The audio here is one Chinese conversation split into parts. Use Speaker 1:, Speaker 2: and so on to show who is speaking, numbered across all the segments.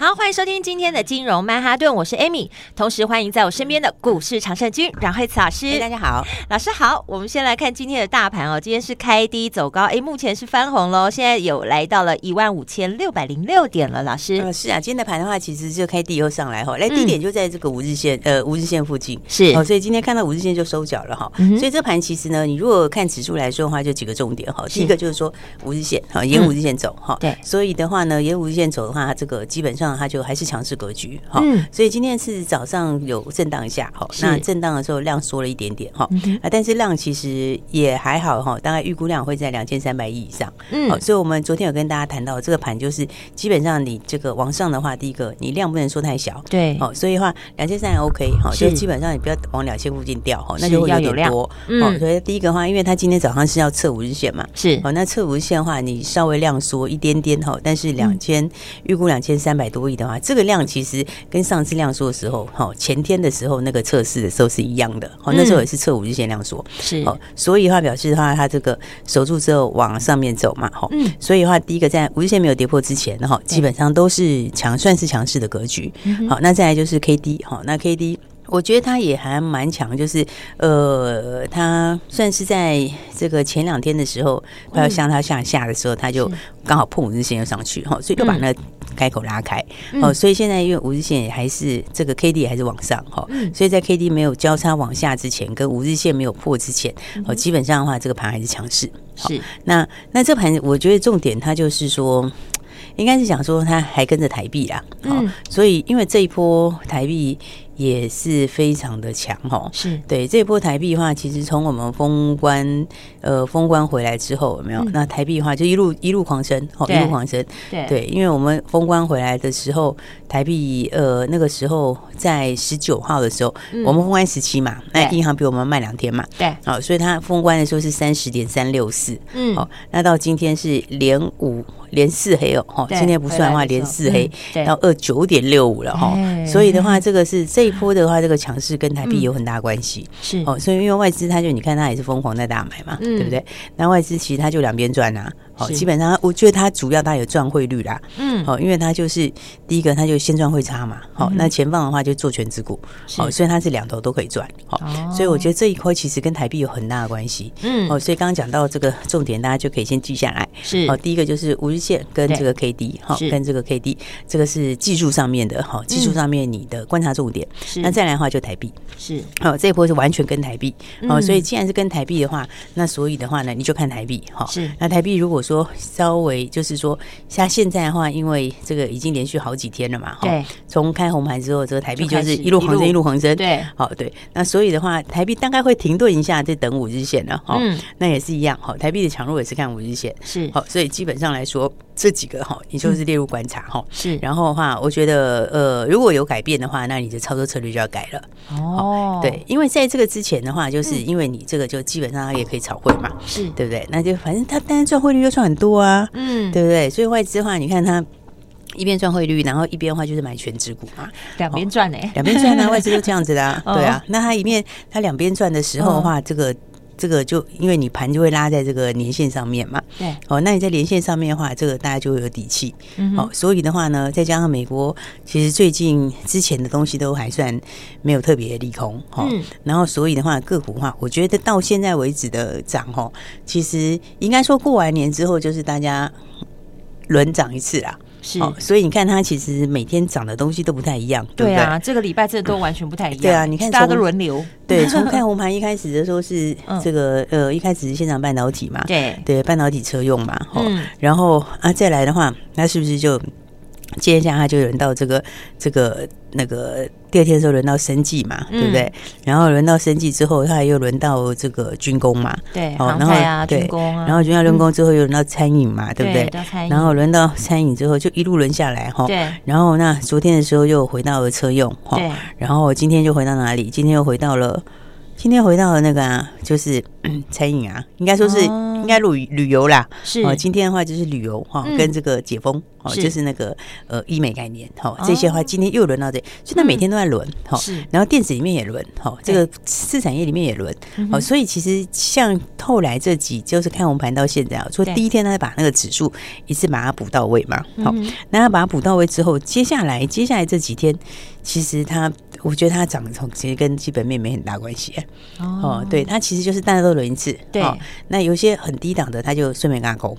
Speaker 1: 好，欢迎收听今天的金融曼哈顿，我是 Amy，同时欢迎在我身边的股市常胜军阮慧慈老师。
Speaker 2: 大家好，
Speaker 1: 老师好。我们先来看今天的大盘哦，今天是开低走高，哎，目前是翻红喽，现在有来到了一万五千六百零六点了。老师，
Speaker 2: 呃，是啊，今天的盘的话，其实就开低又上来哈，来低点就在这个五日线，嗯、呃，五日线附近
Speaker 1: 是，
Speaker 2: 哦，所以今天看到五日线就收脚了哈。嗯、所以这盘其实呢，你如果看指数来说的话，就几个重点哈。第一个就是说五日线，好，沿五日线走哈。对，所以的话呢，沿五日线走的话，这个基本上它就还是强势。格局哈，所以今天是早上有震荡一下哈，那震荡的时候量缩了一点点哈，啊，但是量其实也还好哈，大概预估量会在两千三百亿以上，嗯，所以我们昨天有跟大家谈到这个盘，就是基本上你这个往上的话，第一个你量不能说太小，对，哦，所以的话两千三也 OK 哈，就基本上你不要往两千附近掉哈，那就会有点多，哦，所以第一个话，因为它今天早上是要测五日线嘛，是，哦，那测五日线的话，你稍微量缩一点点哈，但是两千预估两千三百多亿的话，这个量。其实跟上次量缩的时候，哈，前天的时候那个测试的时候是一样的，哦，那时候也是测五日线量缩，是哦，所以的话表示的话，它这个守住之后往上面走嘛，哈，嗯，所以的话，第一个在五日线没有跌破之前，哈，基本上都是强，算是强势的格局，好，那再来就是 K D，哈，那 K D。我觉得他也还蛮强，就是呃，他算是在这个前两天的时候快要向他向下的时候，他就刚好碰五日线又上去哈，所以就把那个开口拉开哦。所以现在因为五日线也还是这个 K D 还是往上哈，所以在 K D 没有交叉往下之前，跟五日线没有破之前，哦，基本上的话这个盘还是强势。是那那这盘我觉得重点它就是说，应该是想说它还跟着台币啦，嗯，所以因为这一波台币。也是非常的强哦，是。对这一波台币的话，其实从我们封关呃封关回来之后，有没有？嗯、那台币的话就一路一路狂升，哦，一路狂升，对，对，因为我们封关回来的时候，台币呃那个时候在十九号的时候，嗯、我们封关十七嘛，那银行比我们慢两天嘛，对，好，所以它封关的时候是三十点三六四，嗯，好，那到今天是连五连四黑哦，哈，今天不算的话连四黑，到二九点六五了哈，所以的话这个是这。一波的话，这个强势跟台币有很大关系，是哦，所以因为外资它就你看它也是疯狂在大买嘛，对不对？那外资其实它就两边赚啊。哦，基本上我觉得它主要它有赚汇率啦，嗯，好，因为它就是第一个，它就先赚汇差嘛，好，那前方的话就做全值股，好，所以它是两头都可以赚，好，所以我觉得这一块其实跟台币有很大的关系，嗯，哦，所以刚刚讲到这个重点，大家就可以先记下来，是，哦，第一个就是五日线跟这个 K D，好，跟这个 K D，这个是技术上面的，好，技术上面你的观察重点，那再来的话就台币，是，好，这一波是完全跟台币，哦，所以既然是跟台币的话，那所以的话呢，你就看台币，哈，是，那台币如果说说稍微就是说，像现在的话，因为这个已经连续好几天了嘛，对，从开红盘之后，这个台币就是一路横升，一路横升，对，好，对，那所以的话，台币大概会停顿一下，再等五日线了，哈，嗯，那也是一样，好，台币的强弱也是看五日线，是，好，所以基本上来说，这几个哈，你就是列入观察哈，是，然后的话，我觉得呃，如果有改变的话，那你的操作策略就要改了，哦，对，因为在这个之前的话，就是因为你这个就基本上它也可以炒汇嘛，是。对不对？那就反正它单赚汇率又赚很多。啊，嗯，对不对？所以外资的话，你看它一边赚汇率，然后一边的话就是买全值股嘛，两边赚呢，两边赚啊，外资都这样子的，啊，对啊。那他一面他两边赚的时候的话，这个这个就因为你盘就会拉在这个年线上面嘛，对，哦，那你在年线上面的话，这个大家就会有底气，嗯，好，所以的话呢，再加上美国其实最近之前的东西都还算没有特别利空，哈，然后所以的话个股的话，我觉得到现在为止的涨，哈，其实应该说过完年之后就是大家轮涨一次啦。是、哦，所以你看它其实每天涨的东西都不太一样，对，对啊，
Speaker 1: 这个礼拜这都完全不太一样。
Speaker 2: 对啊，你看大家都轮流，对，从看红盘一开始的时候是这个、嗯、呃，一开始是现场半导体嘛，对对，半导体车用嘛，哦、嗯，然后啊再来的话，那是不是就？接下来就轮到这个这个那个第二天的时候轮到生计嘛，对不对？然后轮到生计之后，他又轮到这个军工嘛，对，哦然后军工啊，然后军工轮工之后又轮到餐饮嘛，对不对？然后轮到餐饮之后就一路轮下来哈，对。然后那昨天的时候又回到了车用哈，对。然后今天就回到哪里？今天又回到了今天回到了那个啊，就是 餐饮啊，应该说是应该旅旅游啦。是。哦，今天的话就是旅游哈，跟这个解封哦，就是那个呃医美概念哈，这些话今天又轮到这，所以它每天都在轮哈。是，然后电子里面也轮哈，这个次产业里面也轮哦，所以其实像后来这几就是看红盘到现在啊，说第一天他把那个指数一次把它补到位嘛，好，那他把它补到位之后，接下来接下来这几天。其实它，我觉得它涨从其实跟基本面没很大关系。哦，对，它其实就是大家都轮一次，对，那有些很低档的，它就顺便拉空。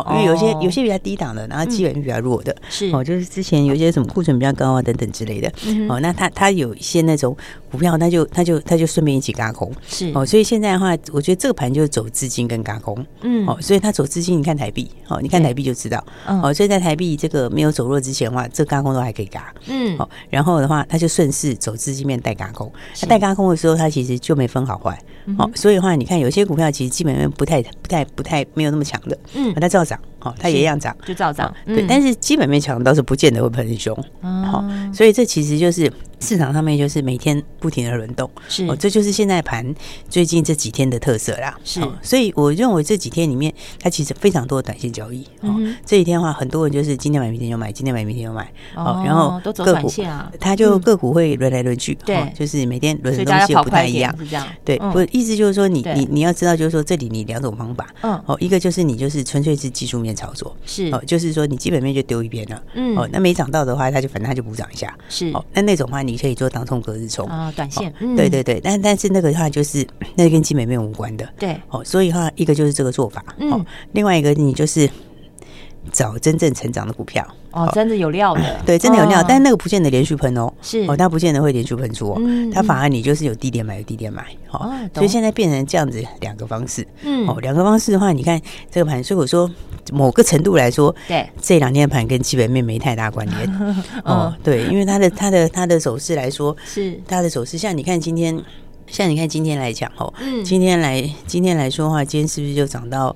Speaker 2: 哦，因为有些有些比较低档的，然后基本面比较弱的，是。哦，就是之前有些什么库存比较高啊等等之类的，哦，那它它有一些那种股票，他就它就它就顺便一起嘎空，是。哦，所以现在的话，我觉得这个盘就是走资金跟嘎空，嗯，哦，所以它走资金，你看台币，哦，你看台币就知道，哦，所以在台币这个没有走弱之前的话，这嘎空都还可以嘎，嗯，哦，然后的话，它就顺势走资金面带嘎空，他带嘎空的时候，它其实就没分好坏，哦，所以的话，你看有些股票其实基本面不太不太不太没有那么强的，嗯，它照涨。哦，它也一样涨，
Speaker 1: 就照涨。
Speaker 2: 对，但是基本面强倒是不见得会喷很凶。好，所以这其实就是市场上面就是每天不停的轮动。是，哦，这就是现在盘最近这几天的特色啦。是，所以我认为这几天里面，它其实非常多的短线交易。哦，这几天的话，很多人就是今天买明天就买，今天买明天就买。哦，然后都走短线啊，它就个股会轮来轮去。对，就是每天轮的东西又不太一样。是这样。对，不，意思就是说，你你你要知道，就是说这里你两种方法。嗯。哦，一个就是你就是纯粹是技术面。操作是哦，就是说你基本面就丢一边了，嗯哦，那没涨到的话，它就反正它就补涨一下，是哦，那那种话你可以做当冲隔日冲。啊，短线，对对对，但但是那个的话就是那跟基本面无关的，对。哦，所以的话一个就是这个做法，嗯，另外一个你就是找真正成长的股票。
Speaker 1: 哦，真的有料的，
Speaker 2: 对，真的有料，但是那个不见得连续喷哦，是。哦，它不见得会连续喷出哦，它反而你就是有低点买，有低点买，哦，所以现在变成这样子两个方式，嗯，哦，两个方式的话，你看这个盘，所以我说某个程度来说，对，这两天盘跟基本面没太大关联，哦，对，因为它的它的它的走势来说，是。它的走势，像你看今天，像你看今天来讲哦，嗯，今天来今天来说的话，今天是不是就涨到？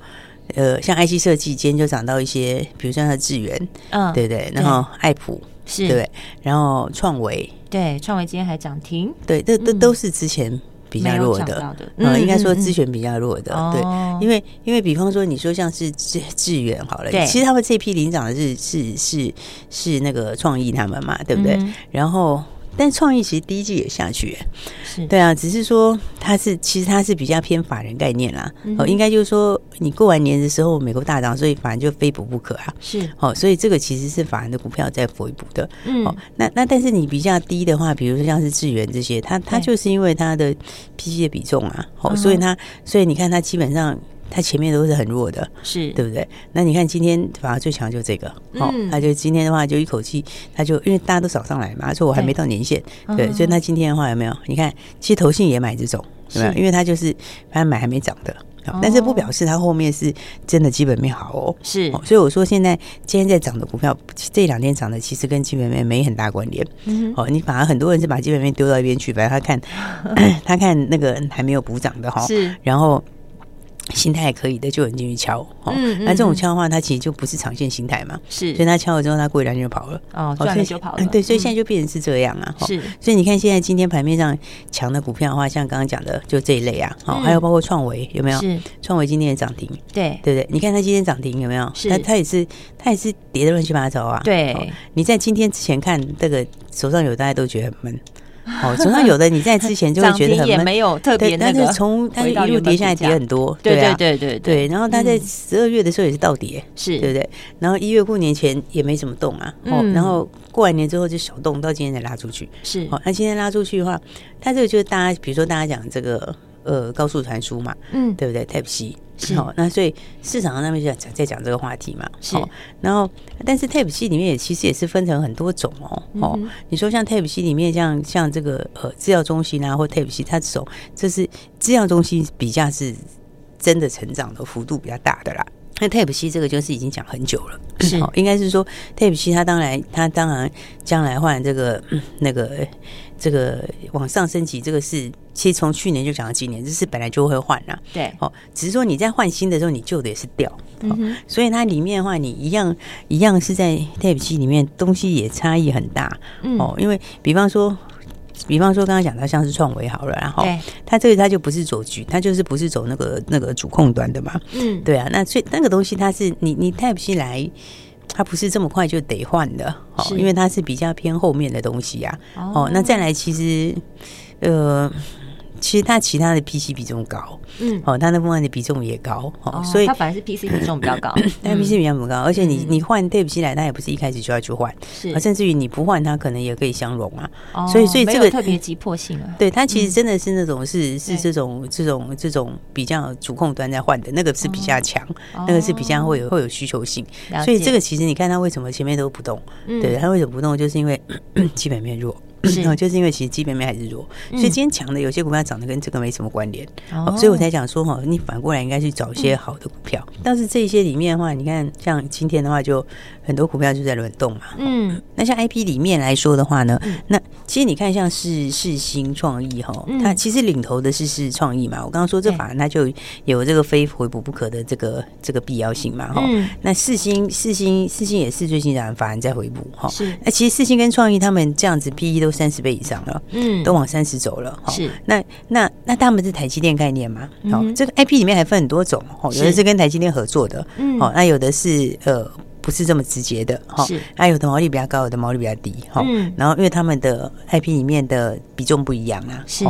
Speaker 2: 呃，像 IC 设计，今天就涨到一些，比如像它智源，嗯，对对，然后爱普是，对，然后创维，
Speaker 1: 对，创维今天还涨停，
Speaker 2: 对，这都都是之前比较弱的，嗯，应该说资源比较弱的，对，因为因为比方说你说像是智智远好了，其实他们这批领涨的是是是是那个创意他们嘛，对不对？然后。但创意其实第一季也下去，是。对啊，只是说它是其实它是比较偏法人概念啦，哦，应该就是说你过完年的时候美国大涨，所以法人就非补不可啊，是。哦，所以这个其实是法人的股票在回补的，嗯，哦，那那但是你比较低的话，比如说像是智源这些，它它就是因为它的 PC 的比重啊，哦，所以它所以你看它基本上。它前面都是很弱的，是对不对？那你看今天反而最强就这个，好，他就今天的话就一口气，他就因为大家都涨上来嘛，他说我还没到年限，对，所以他今天的话有没有？你看，其实投信也买这种，有没有？因为他就是反正买还没涨的，但是不表示它后面是真的基本面好哦，是，所以我说现在今天在涨的股票，这两天涨的其实跟基本面没很大关联，嗯，哦，你反而很多人是把基本面丢到一边去，反正他看 他看那个还没有补涨的哈，是，然后。心态可以的，就很进去敲哦。那这种敲的话，它其实就不是长线形态嘛。是，所以它敲了之后，它过一两天就跑了。哦，赚了就跑了。对，所以现在就变成是这样啊。是，所以你看现在今天盘面上强的股票的话，像刚刚讲的，就这一类啊。好，还有包括创维有没有？是，创维今天也涨停。对，对不对，你看它今天涨停有没有？是，它它也是它也是跌的乱七八糟啊。对，你在今天之前看这个手上有，大家都觉得很闷。哦，总算有的你在之前就会觉得很闷，也没有特别，但是从它一路跌下来跌很多，对对对对对。然后它在十二月的时候也是倒跌，是。对不对？然后一月过年前也没怎么动啊，哦，然后过完年之后就小动，到今天才拉出去，是。哦，那今天拉出去的话，它这个就是大家，比如说大家讲这个呃高速传输嘛，嗯，对不对？Type C。是哦，那所以市场上那边就在在讲这个话题嘛。是，然后但是 Type C 里面也其实也是分成很多种哦。哦，你说像 Type C 里面像像这个呃制药中心啊，或 Type C 它这种，这是制药中心比较是真的成长的幅度比较大的啦。那 Type C 这个就是已经讲很久了，是哦，应该是说 Type C 它当然它当然将来换这个那个。这个往上升级，这个是其实从去年就讲到今年，这是本来就会换了。对，哦，只是说你在换新的时候，你旧的也是掉。嗯，所以它里面的话，你一样一样是在 Type C 里面东西也差异很大。嗯，哦，因为比方说比方说刚刚讲到像是创维好了，然后它这个它就不是走局，它就是不是走那个那个主控端的嘛，嗯，对啊，那所以那个东西它是你你 Type C 来，它不是这么快就得换的，哦，因为它是比较偏后面的东西呀，啊，哦，那再来其实呃。其实它其他的 PC 比重高，嗯，哦，它那部分的比重也高，哦，所以
Speaker 1: 它反而是 PC 比重比较高，
Speaker 2: 但 PC 比重不高，而且你你换 Type C 来，它也不是一开始就要去换，是，甚至于你不换，它可能也可以相容啊，所以所以这个
Speaker 1: 特别急迫性啊，
Speaker 2: 对，它其实真的是那种是是这种这种这种比较主控端在换的那个是比较强，那个是比较会有会有需求性，所以这个其实你看它为什么前面都不动，对，它为什么不动，就是因为 基本面弱。是，就是因为其实基本面还是弱，所以今天强的有些股票涨得跟这个没什么关联，哦，所以我才讲说哈，你反过来应该去找一些好的股票。但是这些里面的话，你看像今天的话，就很多股票就在轮动嘛。嗯，那像 IP 里面来说的话呢，那其实你看像是世新创意哈，它其实领头的是世创意嘛。我刚刚说这法人它就有这个非回补不可的这个这个必要性嘛。哈，那世新世新世新也是最近让法人在回补哈。是，那其实世新跟创意他们这样子 PE 都三十倍以上了，嗯，都往三十走了，是。那那那他们是台积电概念吗？好，这个 IP 里面还分很多种，哦，有的是跟台积电合作的，嗯，哦，那有的是呃。不是这么直接的哈，它有的毛利比较高，有的毛利比较低哈。嗯，然后因为他们的 IP 里面的比重不一样啊，是。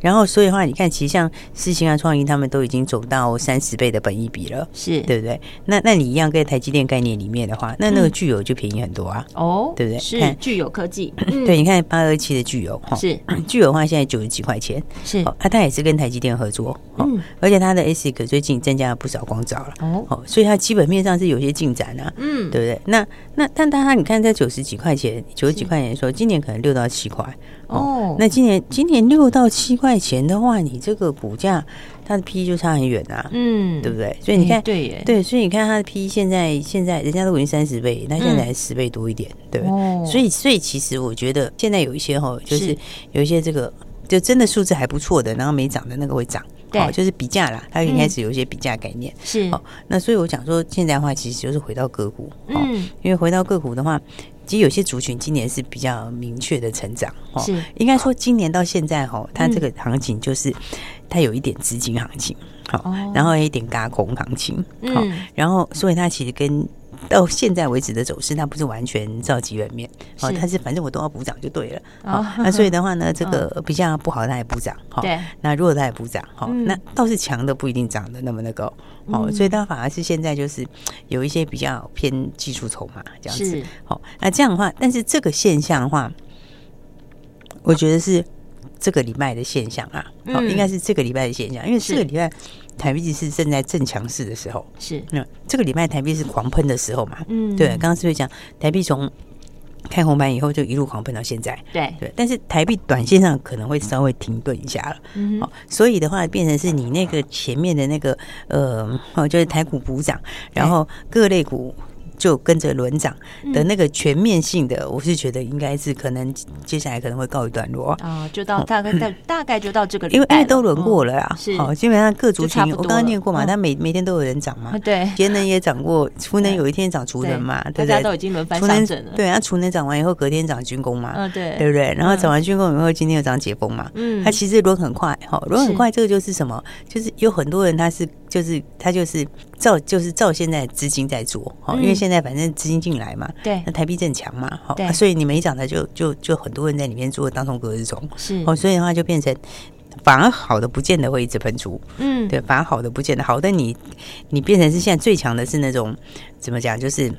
Speaker 2: 然后所以的话，你看，其实像世芯啊、创意，他们都已经走到三十倍的本益比了，是。对不对？那那你一样跟台积电概念里面的话，那那个聚友就便宜很多啊，哦，对不对？
Speaker 1: 是聚友科技，
Speaker 2: 对，你看八二七的聚友哈，是。聚友的话，现在九十几块钱，是。啊，它也是跟台积电合作，嗯，而且它的 ASIC 最近增加了不少光照了，哦，所以它基本面上是有些进展啊，嗯。对不对？那那但大家你看，在九十几块钱、九十几块钱的时候，今年可能六到七块哦。那今年今年六到七块钱的话，你这个股价它的 P E 就差很远啊，嗯，对不对？所以你看，对耶，对，所以你看它的 P E 现在现在人家都已经三十倍，那现在还十倍多一点，对不对？所以所以其实我觉得现在有一些哈，就是有一些这个就真的数字还不错的，然后没涨的那个会涨。哦，就是比价啦，它应该是有一些比价概念。是哦，那所以我讲说，现在的话其实就是回到个股。嗯，因为回到个股的话，其实有些族群今年是比较明确的成长。是，应该说今年到现在哈，它这个行情就是它有一点资金行情，好，然后有一点嘎空行情。好，然后所以它其实跟。到现在为止的走势，它不是完全照基本面，哦，它是反正我都要补涨就对了，哦，那所以的话呢，这个比较不好它也补涨，哈，对，那弱它也补涨，哈，那倒是强的不一定涨的那么那个，哦，所以它反而是现在就是有一些比较偏技术筹码这样子，好，那这样的话，但是这个现象的话，我觉得是这个礼拜的现象啊，哦，应该是这个礼拜的现象，因为这个礼拜。台币是正在正强势的时候，是那这个礼拜台币是狂喷的时候嘛？嗯，对，刚刚是不是讲台币从开红盘以后就一路狂喷到现在？对对，但是台币短线上可能会稍微停顿一下了，嗯，好，所以的话变成是你那个前面的那个呃，哦，就是台股补涨，然后各类股。就跟着轮涨的那个全面性的，我是觉得应该是可能接下来可能会告一段落。啊，就到大概大大概就到这个，因为因为都轮过了呀，是。好，基本上各族群我刚刚念过嘛，它每每天都有人涨 嘛，对，节能也涨过，储能有一天涨储能嘛，大家都已经轮番上阵了，对，然后储能涨完以后隔天涨军工嘛，嗯，对，对不对？然后涨完军工以后，今天又涨解封嘛，嗯，它其实轮很快，哈，轮很快，这个就是什么？就是有很多人他是就是他就是照就是照现在资金在做，哈，因为现在。反正资金进来嘛，对，那台币正强嘛，好，所以你没涨的就就就很多人在里面做当中隔日中，是，哦，所以的话就变成反而好的不见得会一直喷出，嗯，对，反而好的不见得好，但你你变成是现在最强的是那种怎么讲，就是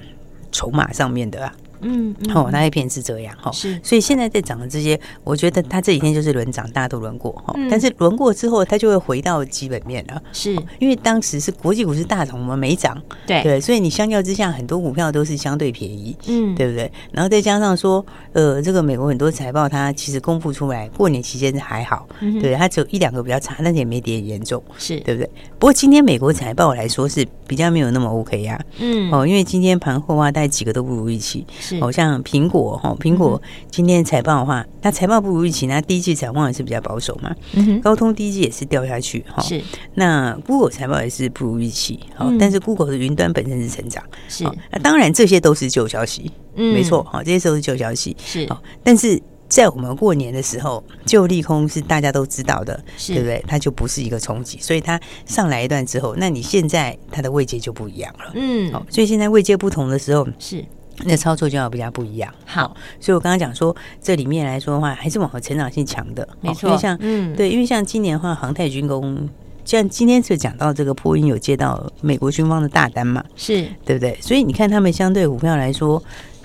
Speaker 2: 筹码上面的啊。嗯，哦，那一片是这样哈，是，所以现在在涨的这些，我觉得它这几天就是轮涨，大家都轮过哈，但是轮过之后，它就会回到基本面了，是。因为当时是国际股市大涨，我们没涨，对。对，所以你相较之下，很多股票都是相对便宜，嗯，对不对？然后再加上说，呃，这个美国很多财报它其实公布出来，过年期间还好，对，它只有一两个比较差，但是也没跌严重，是。对不对？不过今天美国财报来说是比较没有那么 OK 呀，嗯，哦，因为今天盘后啊，大概几个都不如预期。好像苹果哈，苹果今天财报的话，那财报不如预期，那第一季财报也是比较保守嘛。嗯高通第一季也是掉下去哈。是。那 Google 财报也是不如预期，好，但是 Google 的云端本身是成长。是。那当然这些都是旧消息，嗯，没错，好，这些都是旧消息。是。好，但是在我们过年的时候，就利空是大家都知道的，对不对？它就不是一个冲击，所以它上来一段之后，那你现在它的位阶就不一样了。嗯，好，所以现在位阶不同的时候，是那操作就要比较不一样。好，所以我刚刚讲说，这里面来说的话，还是往后成长性强的，没错。因为像嗯，对，因为像今年的话，航太军工。像今天就讲到这个波音有接到美国军方的大单嘛，是对不对？所以你看他们相对股票来说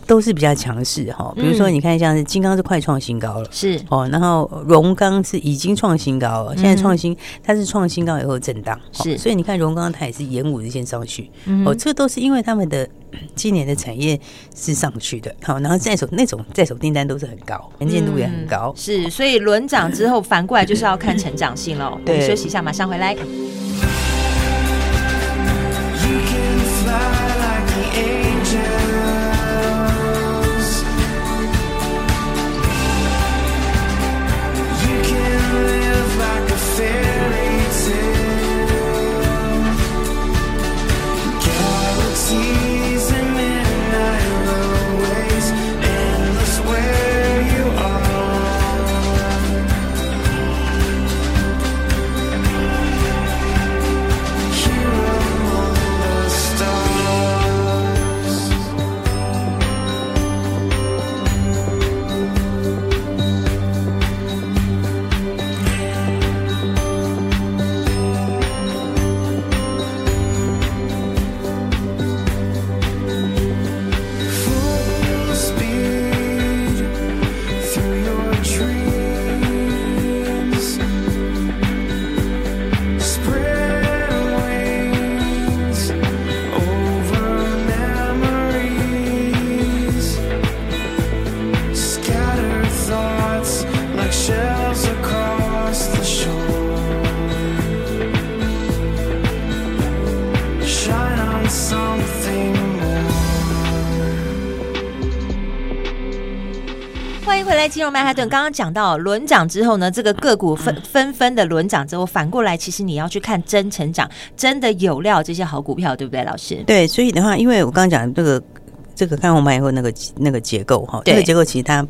Speaker 2: 都是比较强势哈。比如说你看像是金刚是快创新高了，是哦，然后荣刚是已经创新高了，现在创新它是创新高以后震荡，是。所以你看荣刚它也是沿五日线上去，哦，这都是因为他们的。今年的产业是上去的，好，然后在手那种在手订单都是很高，能见度也很高，
Speaker 1: 是，所以轮涨之后反过来就是要看成长性喽。对，休息一下，马上回来。金融曼哈顿刚刚讲到轮涨之后呢，这个个股纷纷纷的轮涨之后，反过来其实你要去看真成长、真的有料这些好股票，对不对，老师？
Speaker 2: 对，所以的话，因为我刚刚讲这个。这个看红盘以后，那个那个结构哈，这个结构其实它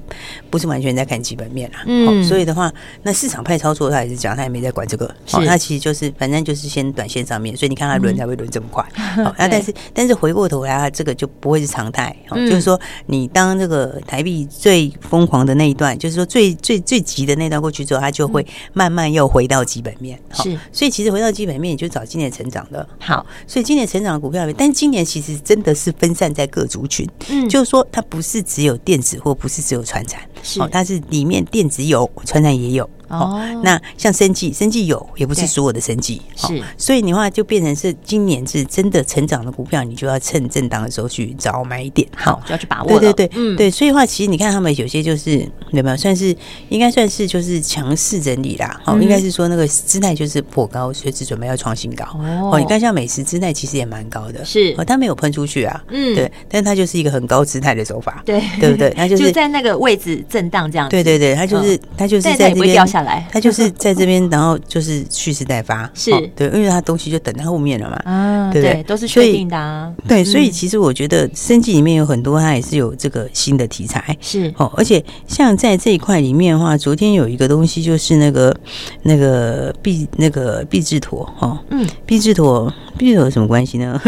Speaker 2: 不是完全在看基本面啦，嗯，所以的话，那市场派操作他也是讲，他也没在管这个，是，他其实就是反正就是先短线上面，所以你看他轮才会轮这么快，好，那但是但是回过头来，这个就不会是常态，就是说你当这个台币最疯狂的那一段，就是说最最最急的那段过去之后，它就会慢慢又回到基本面，是，所以其实回到基本面，你就找今年成长的，好，所以今年成长的股票，但今年其实真的是分散在各族群。嗯，就是说它不是只有电子，或不是只有传产，是，它是里面电子有，传产也有。哦，那像生计，生计有，也不是所有的生计是，所以你话就变成是今年是真的成长的股票，你就要趁震荡的时候去找买点，好，就要去把握。对对对，嗯，对，所以话其实你看他们有些就是有没有算是应该算是就是强势整理啦，好，应该是说那个姿态就是颇高，随时准备要创新高。哦，你看像美食姿态其实也蛮高的，是，哦，它没有喷出去啊，嗯，对，但它就是一个很高姿态的手法，对，对不对？它就是
Speaker 1: 在那个位置震荡这样，
Speaker 2: 对对对，它就是它就是在这边。
Speaker 1: 来，
Speaker 2: 他就是在这边，然后就是蓄势待发，是。对，因为他东西就等在后面了嘛，啊，对不对？
Speaker 1: 都是确定的啊，
Speaker 2: 对，所以其实我觉得生计里面有很多，它也是有这个新的题材，是。哦，而且像在这一块里面的话，昨天有一个东西就是那个那个必那个必治妥哈，嗯，必治妥必治妥有什么关系呢？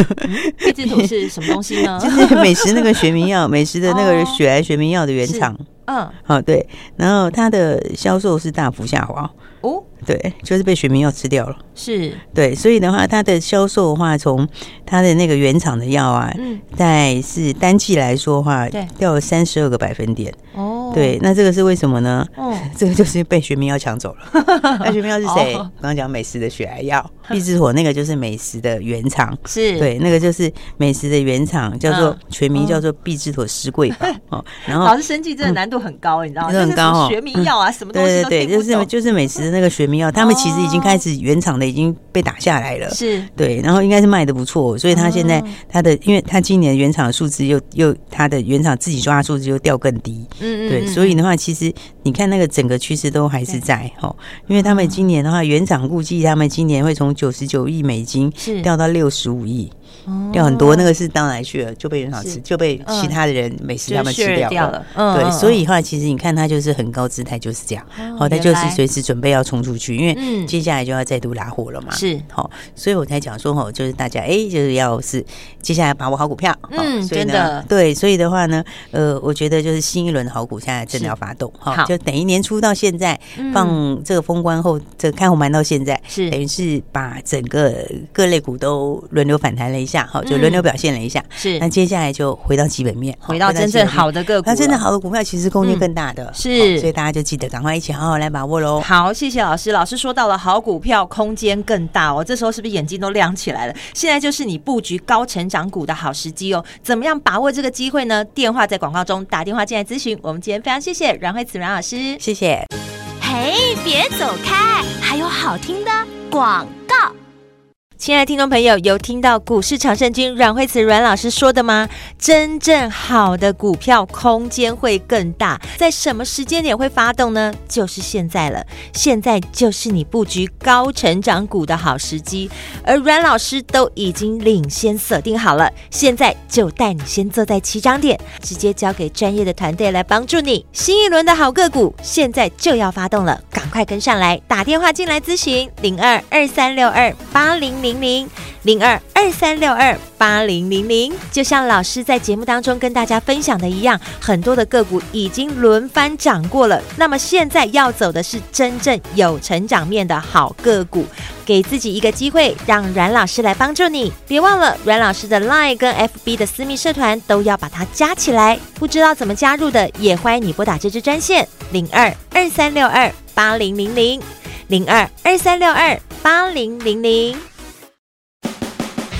Speaker 1: 必治妥是什么东西呢？
Speaker 2: 就是美食那个学名药，美食的那个血癌学名药的原厂。嗯，好，对，然后它的销售是大幅下滑。哦，对，就是被学名药吃掉了，是。对，所以的话，它的销售的话，从它的那个原厂的药啊，嗯，在是单季来说的话，对，掉了三十二个百分点。哦。对，那这个是为什么呢？哦，这个就是被学名药抢走了。那学名药是谁？我刚刚讲美食的血癌药，必治妥那个就是美食的原厂，是对，那个就是美食的原厂，叫做全名叫做必治妥施贵宝哦。然后，
Speaker 1: 老师生计真的难度很高，你知道吗？很高哦。学名药啊，什么东西
Speaker 2: 对对对，就是就是美食的那个学名药，他们其实已经开始原厂的已经被打下来了。是对，然后应该是卖的不错，所以他现在他的，因为他今年原厂的数字又又他的原厂自己抓的数字又掉更低。嗯嗯。对所以的话，其实你看那个整个趋势都还是在哦，因为他们今年的话，原厂估计他们今年会从九十九亿美金掉到六十五亿，掉很多，那个是到哪去了？就被人好吃，就被其他的人美食他们吃掉了。对，所以的话，其实你看他就是很高姿态，就是这样。好，他就是随时准备要冲出去，因为接下来就要再度拉货了嘛。是，好，所以我才讲说，吼，就是大家哎，就是要是接下来把握好股票。嗯，真的。对，所以的话呢，呃，我觉得就是新一轮的好股现在真的要发动。好，就等于年初到现在放这个封关后，这个开红盘到现在，是等于是把整个各类股都轮流反弹了一下，好，就轮流表现了一下。是，那接下来就回到基本面，
Speaker 1: 回到真正好的个股。
Speaker 2: 那真正好的股票其实空间更大的，是，所以大家就记得赶快一起好好来把握喽。
Speaker 1: 好，谢谢老师。老师说到了好股票空间更大哦，这时候是不是眼睛都亮起来了？现在就是你布局高成长股的好时机哦。怎么样把握这个机会呢？电话在广告中打电话进来咨询。我们今天非常谢谢阮慧慈阮老师，
Speaker 2: 谢谢。
Speaker 3: 嘿，别走开，还有好听的广告。
Speaker 1: 亲爱的听众朋友，有听到股市常胜军阮慧慈阮老师说的吗？真正好的股票空间会更大，在什么时间点会发动呢？就是现在了，现在就是你布局高成长股的好时机，而阮老师都已经领先锁定好了，现在就带你先坐在起涨点，直接交给专业的团队来帮助你。新一轮的好个股现在就要发动了，赶快跟上来，打电话进来咨询零二二三六二八零零。零零零二二三六二八零零零，就像老师在节目当中跟大家分享的一样，很多的个股已经轮番涨过了。那么现在要走的是真正有成长面的好个股，给自己一个机会，让阮老师来帮助你。别忘了阮老师的 Line 跟 FB 的私密社团都要把它加起来。不知道怎么加入的，也欢迎你拨打这支专线零二二三六二八零零零零二二三六二八零零零。